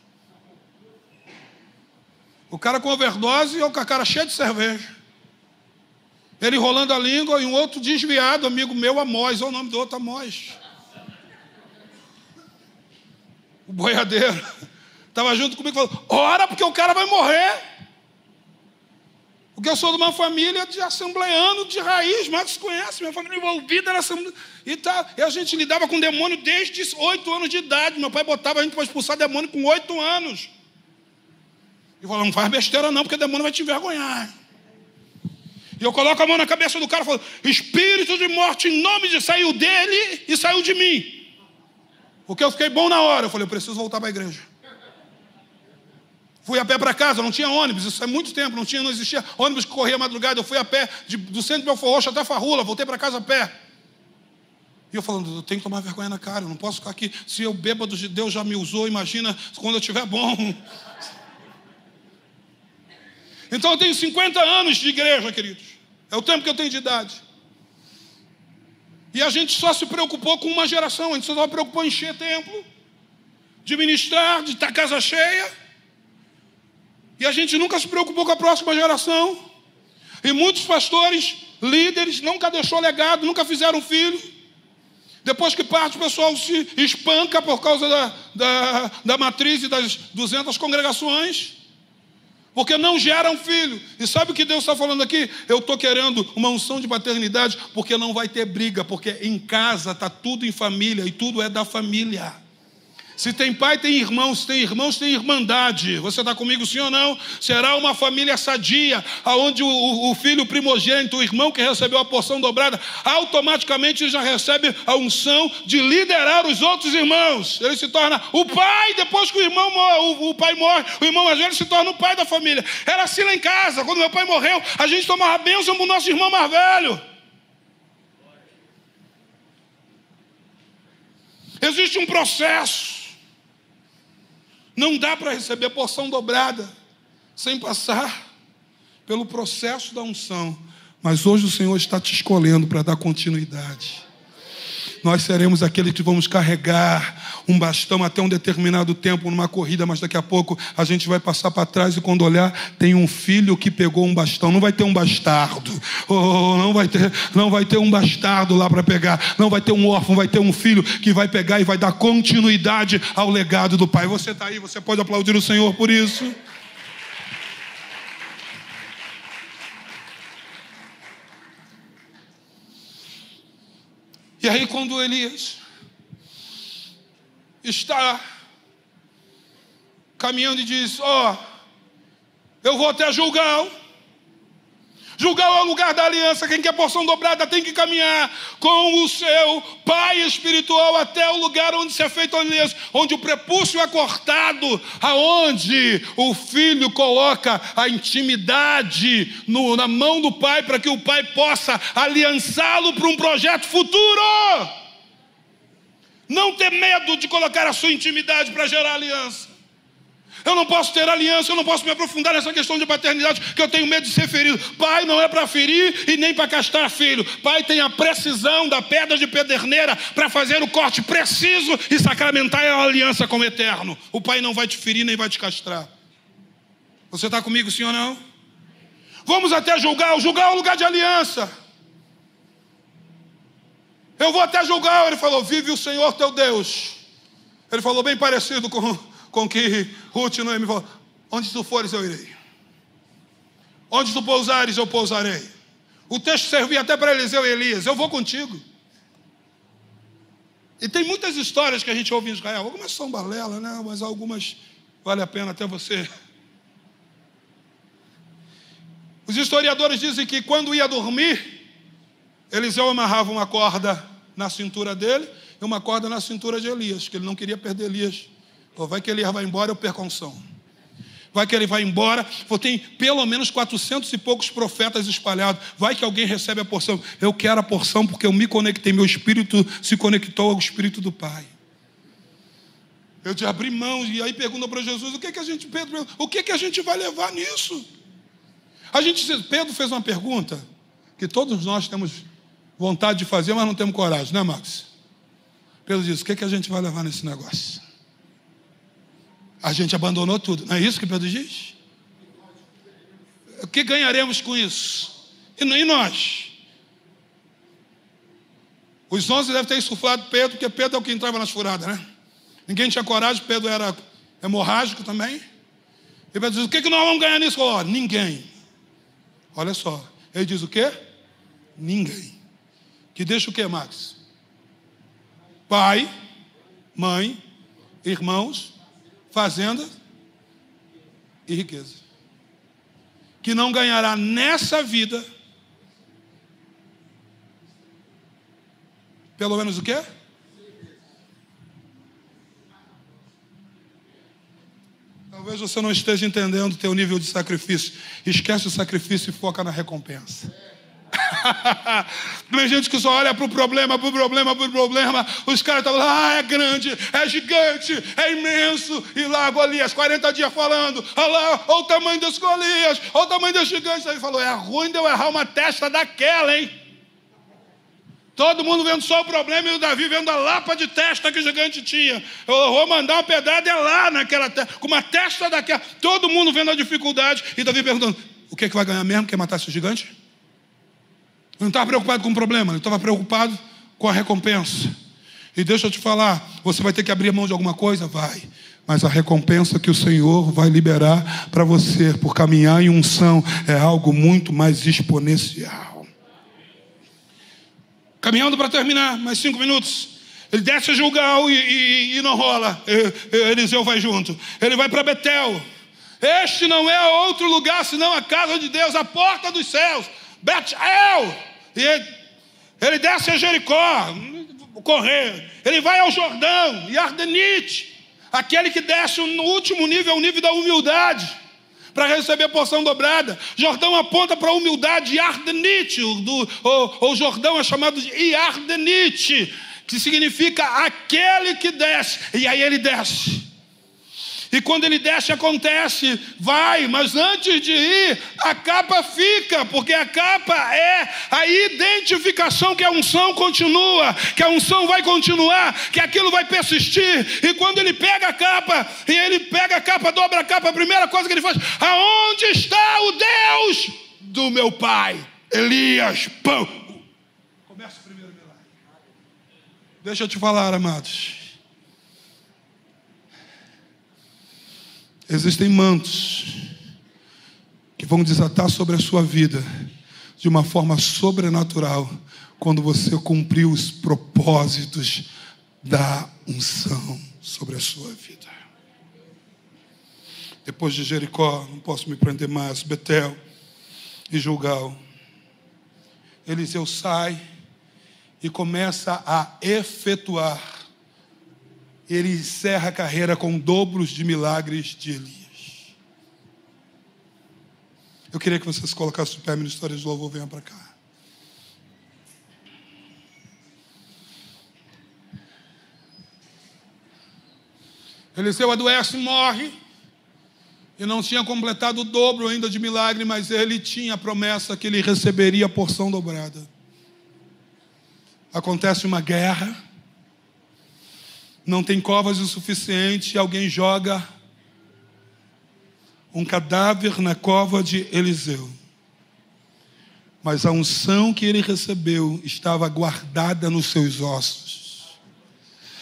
O cara com overdose e eu com a cara cheia de cerveja. Ele enrolando a língua e um outro desviado, amigo meu, Amós. Olha o nome do outro, Amós. O boiadeiro. Estava junto comigo falou: Ora, porque o cara vai morrer. Porque eu sou de uma família de assembleano de raiz, Marcos conhece, minha família envolvida na assembleia. E, tá, e a gente lidava com demônio desde oito anos de idade. Meu pai botava a gente para expulsar demônio com oito anos. E falou, não faz besteira não, porque demônio vai te envergonhar. E eu coloco a mão na cabeça do cara e falo, espírito de morte em nome de saiu dele e saiu de mim. Porque eu fiquei bom na hora. Eu falei, eu preciso voltar para a igreja. Fui a pé para casa, não tinha ônibus, isso é muito tempo, não tinha, não existia ônibus que corria madrugada. Eu fui a pé de, do centro de Belfort Roxo até Farrula, voltei para casa a pé. E eu falando, eu tenho que tomar vergonha na cara, eu não posso ficar aqui. Se eu bêbado de Deus já me usou, imagina quando eu estiver bom. Então eu tenho 50 anos de igreja, queridos. É o tempo que eu tenho de idade. E a gente só se preocupou com uma geração, a gente só se preocupou em encher templo, de ministrar, de estar casa cheia. E a gente nunca se preocupou com a próxima geração. E muitos pastores, líderes, nunca deixou legado, nunca fizeram filho. Depois que parte, o pessoal se espanca por causa da, da, da matriz e das 200 congregações porque não geram filho. E sabe o que Deus está falando aqui? Eu estou querendo uma unção de paternidade, porque não vai ter briga, porque em casa está tudo em família e tudo é da família. Se tem pai, tem irmãos, se tem irmãos, tem irmandade. Você está comigo, sim ou não? Será uma família sadia, aonde o, o, filho primogênito, o irmão que recebeu a porção dobrada, automaticamente já recebe a unção de liderar os outros irmãos. Ele se torna o pai, depois que o irmão morre, o, o pai morre, o irmão mais velho se torna o pai da família. Era assim lá em casa, quando meu pai morreu, a gente tomava bênção para o nosso irmão mais velho. Existe um processo. Não dá para receber a porção dobrada sem passar pelo processo da unção. Mas hoje o Senhor está te escolhendo para dar continuidade. Nós seremos aqueles que vamos carregar um bastão até um determinado tempo numa corrida, mas daqui a pouco a gente vai passar para trás e quando olhar, tem um filho que pegou um bastão. Não vai ter um bastardo. Oh, não vai ter, não vai ter um bastardo lá para pegar. Não vai ter um órfão, vai ter um filho que vai pegar e vai dar continuidade ao legado do pai. Você está aí, você pode aplaudir o Senhor por isso. E aí, quando Elias está caminhando e diz: Ó, oh, eu vou até Julgal Julgar é o lugar da aliança. Quem quer porção dobrada tem que caminhar com o seu pai espiritual até o lugar onde se é feito a aliança, onde o prepúcio é cortado, aonde o filho coloca a intimidade no, na mão do pai para que o pai possa aliançá-lo para um projeto futuro. Não ter medo de colocar a sua intimidade para gerar aliança. Eu não posso ter aliança, eu não posso me aprofundar nessa questão de paternidade, que eu tenho medo de ser ferido. Pai não é para ferir e nem para castrar filho. Pai tem a precisão da pedra de pederneira para fazer o corte preciso e sacramentar a aliança com o eterno. O pai não vai te ferir nem vai te castrar. Você está comigo, ou não? Vamos até julgar. Julgar é o lugar de aliança. Eu vou até julgar. Ele falou: Vive o Senhor teu Deus. Ele falou bem parecido com com que Ruth e Noemi falou: Onde tu fores, eu irei. Onde tu pousares, eu pousarei. O texto servia até para Eliseu e Elias: Eu vou contigo. E tem muitas histórias que a gente ouve em Israel. Algumas são balela, né? mas algumas vale a pena até você. Os historiadores dizem que quando ia dormir, Eliseu amarrava uma corda na cintura dele e uma corda na cintura de Elias, que ele não queria perder Elias vai que ele vai embora, eu perco a unção. Vai que ele vai embora, vou tem pelo menos 400 e poucos profetas espalhados. Vai que alguém recebe a porção. Eu quero a porção porque eu me conectei, meu espírito se conectou ao espírito do Pai. Eu te abri mão e aí pergunta para Jesus: o que, que a gente, Pedro, o que, que a gente vai levar nisso? A gente, Pedro fez uma pergunta que todos nós temos vontade de fazer, mas não temos coragem, né, Max? Pedro disse: o que, que a gente vai levar nesse negócio? A gente abandonou tudo. Não é isso que Pedro diz? O que ganharemos com isso? E, nós? Os onze devem ter insuflado Pedro, porque Pedro é o que entrava nas furadas, né? Ninguém tinha coragem, Pedro era hemorrágico também. E Pedro diz: O que, que nós vamos ganhar nisso? Oh, ninguém. Olha só. Ele diz o quê? Ninguém. Que deixa o quê, Max? Pai, mãe, irmãos, fazenda e riqueza. Que não ganhará nessa vida, pelo menos o quê? Talvez você não esteja entendendo o teu nível de sacrifício. Esquece o sacrifício e foca na recompensa. Tem gente que só olha para o problema, para o problema, para o problema. Os caras estão lá, ah, é grande, é gigante, é imenso. E lá Golias, 40 dias falando, olha lá, olha o tamanho das Golias, olha o tamanho dos gigantes. Aí falou, é ruim de eu errar uma testa daquela, hein? Todo mundo vendo só o problema e o Davi vendo a lapa de testa que o gigante tinha. Eu vou mandar uma pedrada é lá naquela testa, com uma testa daquela. Todo mundo vendo a dificuldade. E Davi perguntando: o que, é que vai ganhar mesmo? Quer matar esse gigante? Ele não estava preocupado com o problema, ele estava preocupado com a recompensa. E deixa eu te falar: você vai ter que abrir mão de alguma coisa? Vai. Mas a recompensa que o Senhor vai liberar para você por caminhar em unção é algo muito mais exponencial. Caminhando para terminar, mais cinco minutos. Ele desce a Gilgal e, e, e não rola. Eliseu vai junto. Ele vai para Betel. Este não é outro lugar senão a casa de Deus, a porta dos céus. Betel. E ele, desce a Jericó, correr. Ele vai ao Jordão e Ardenite. Aquele que desce no último nível, é o nível da humildade para receber a porção dobrada. Jordão aponta para a humildade, Yardenite, do, o, o Jordão é chamado de Yardenite, que significa aquele que desce, e aí ele desce. E quando ele desce, acontece, vai, mas antes de ir, a capa fica, porque a capa é a identificação que a unção continua, que a unção vai continuar, que aquilo vai persistir. E quando ele pega a capa, e ele pega a capa, dobra a capa, a primeira coisa que ele faz: aonde está o Deus do meu pai? Elias, pão. Começa o primeiro milagre. Deixa eu te falar, amados. Existem mantos que vão desatar sobre a sua vida de uma forma sobrenatural quando você cumprir os propósitos da unção sobre a sua vida. Depois de Jericó, não posso me prender mais, Betel e Julgal. Eliseu sai e começa a efetuar ele encerra a carreira com dobros de milagres de Elias. Eu queria que vocês colocassem o pé, Ministério de Louvor, venha para cá. Eliseu adoece e morre. E não tinha completado o dobro ainda de milagre, mas ele tinha a promessa que ele receberia a porção dobrada. Acontece uma guerra não tem covas o suficiente, alguém joga um cadáver na cova de Eliseu. Mas a unção que ele recebeu estava guardada nos seus ossos,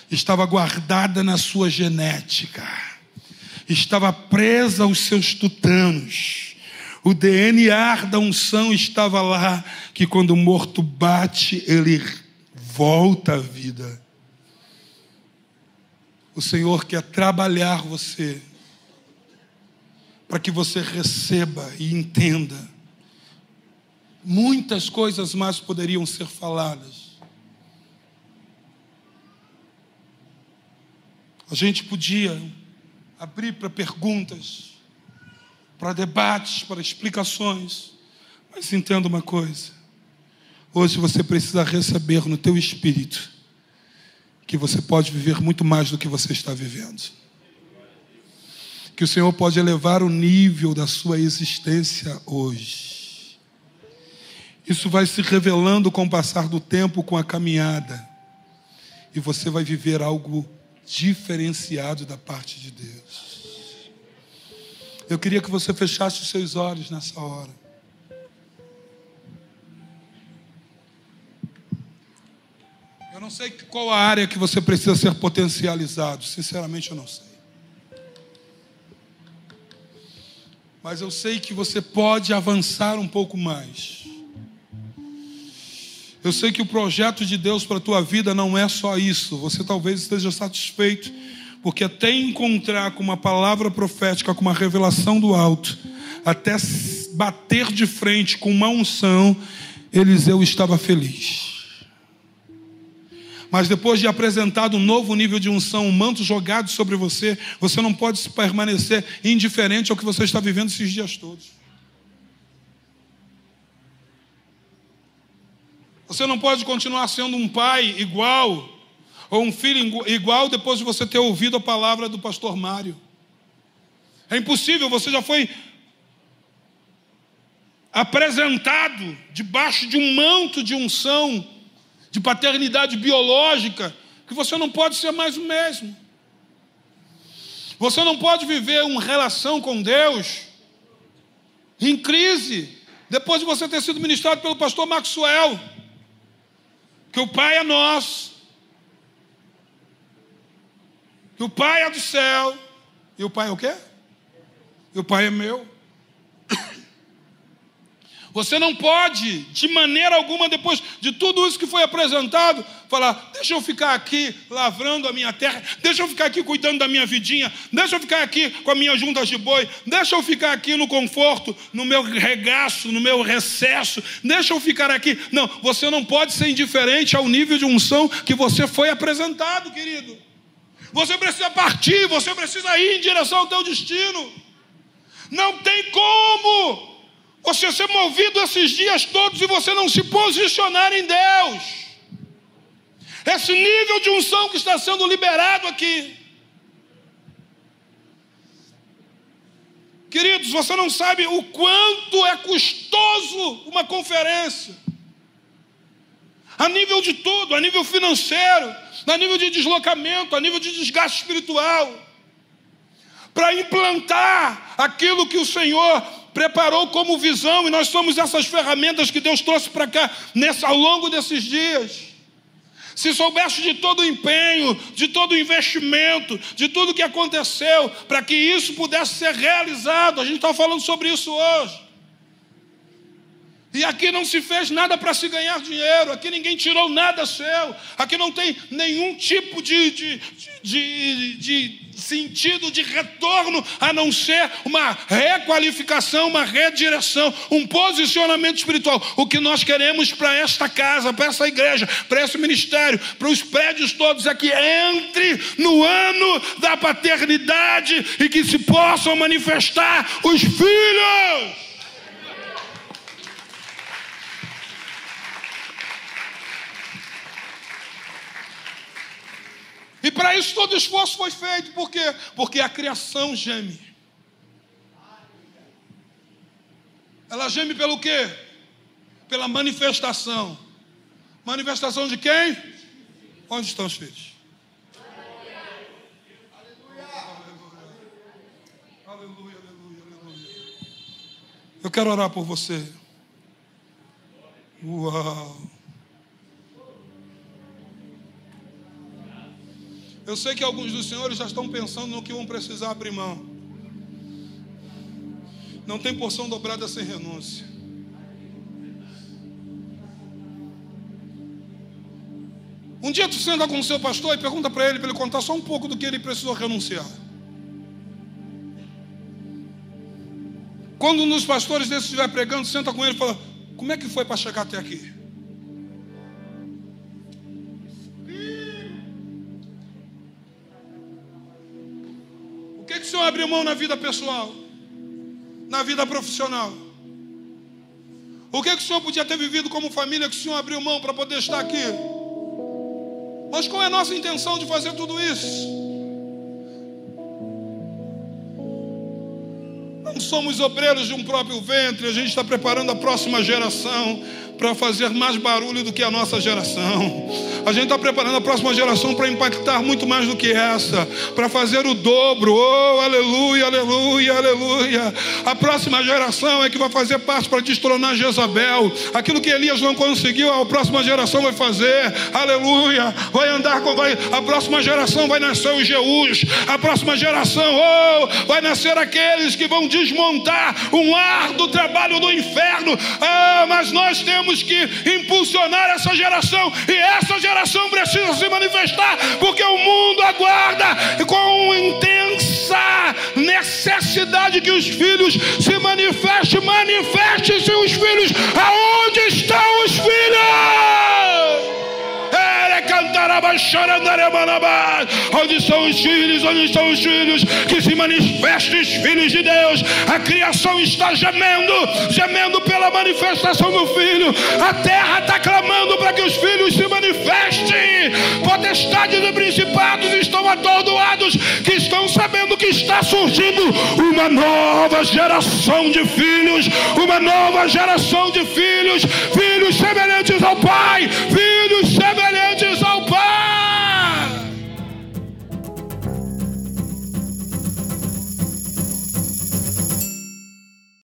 estava guardada na sua genética, estava presa aos seus tutanos. O DNA da unção estava lá, que quando o morto bate, ele volta à vida. O Senhor quer trabalhar você para que você receba e entenda. Muitas coisas mais poderiam ser faladas. A gente podia abrir para perguntas, para debates, para explicações. Mas entenda uma coisa. Hoje você precisa receber no teu espírito que você pode viver muito mais do que você está vivendo. Que o Senhor pode elevar o nível da sua existência hoje. Isso vai se revelando com o passar do tempo, com a caminhada. E você vai viver algo diferenciado da parte de Deus. Eu queria que você fechasse os seus olhos nessa hora. Eu não sei qual a área que você precisa ser potencializado, sinceramente eu não sei. Mas eu sei que você pode avançar um pouco mais. Eu sei que o projeto de Deus para a tua vida não é só isso. Você talvez esteja satisfeito, porque até encontrar com uma palavra profética, com uma revelação do alto, até bater de frente com uma unção, Eliseu estava feliz. Mas depois de apresentado um novo nível de unção, um manto jogado sobre você, você não pode permanecer indiferente ao que você está vivendo esses dias todos. Você não pode continuar sendo um pai igual, ou um filho igual, depois de você ter ouvido a palavra do pastor Mário. É impossível, você já foi apresentado debaixo de um manto de unção de paternidade biológica, que você não pode ser mais o mesmo. Você não pode viver uma relação com Deus em crise, depois de você ter sido ministrado pelo pastor Maxwell, que o Pai é nosso, que o Pai é do céu, e o Pai é o quê? E o Pai é meu. Você não pode, de maneira alguma, depois de tudo isso que foi apresentado, falar: deixa eu ficar aqui lavrando a minha terra, deixa eu ficar aqui cuidando da minha vidinha, deixa eu ficar aqui com a minha junta de boi, deixa eu ficar aqui no conforto, no meu regaço, no meu recesso, deixa eu ficar aqui. Não, você não pode ser indiferente ao nível de unção que você foi apresentado, querido. Você precisa partir, você precisa ir em direção ao teu destino. Não tem como você ser movido esses dias todos e você não se posicionar em Deus. Esse nível de unção que está sendo liberado aqui. Queridos, você não sabe o quanto é custoso uma conferência. A nível de tudo, a nível financeiro, a nível de deslocamento, a nível de desgaste espiritual. Para implantar aquilo que o Senhor preparou como visão, e nós somos essas ferramentas que Deus trouxe para cá nessa, ao longo desses dias. Se soubesse de todo o empenho, de todo o investimento, de tudo que aconteceu, para que isso pudesse ser realizado, a gente está falando sobre isso hoje. E aqui não se fez nada para se ganhar dinheiro, aqui ninguém tirou nada seu, aqui não tem nenhum tipo de, de, de, de, sentido de retorno a não ser uma requalificação, uma redireção, um posicionamento espiritual. O que nós queremos para esta casa, para essa igreja, para esse ministério, para os prédios todos é que entre no ano da paternidade e que se possam manifestar os filhos. E para isso todo esforço foi feito, por quê? Porque a criação geme. Ela geme pelo quê? Pela manifestação. Manifestação de quem? Onde estão os filhos? Aleluia, aleluia, aleluia. Eu quero orar por você. Uau. Eu sei que alguns dos senhores já estão pensando no que vão precisar abrir mão. Não tem porção dobrada sem renúncia. Um dia tu senta com o seu pastor e pergunta para ele, para ele contar só um pouco do que ele precisou renunciar. Quando um dos pastores desses estiver pregando, senta com ele e fala: Como é que foi para chegar até aqui? Senhor abriu mão na vida pessoal, na vida profissional? O que, que o senhor podia ter vivido como família que o senhor abriu mão para poder estar aqui? Mas qual é a nossa intenção de fazer tudo isso? Não somos obreiros de um próprio ventre, a gente está preparando a próxima geração para fazer mais barulho do que a nossa geração. A gente está preparando a próxima geração para impactar muito mais do que essa, para fazer o dobro. Oh, aleluia, aleluia, aleluia. A próxima geração é que vai fazer parte para destronar Jezabel. Aquilo que Elias não conseguiu, a próxima geração vai fazer. Aleluia. Vai andar com. Vai, a próxima geração vai nascer os Jeús. A próxima geração, oh, vai nascer aqueles que vão desmontar um ar do trabalho do inferno. Ah, mas nós temos temos que impulsionar essa geração, e essa geração precisa se manifestar, porque o mundo aguarda com intensa necessidade que os filhos se manifestem. Manifeste-se os filhos, aonde estão os filhos? Onde estão os filhos? Onde estão os filhos? Que se manifestem os filhos de Deus. A criação está gemendo, gemendo pela manifestação do filho. A terra está clamando para que os filhos se manifestem. Potestades e principados estão atordoados, que estão sabendo que está surgindo uma nova geração de filhos, uma nova geração de filhos, filhos semelhantes ao Pai,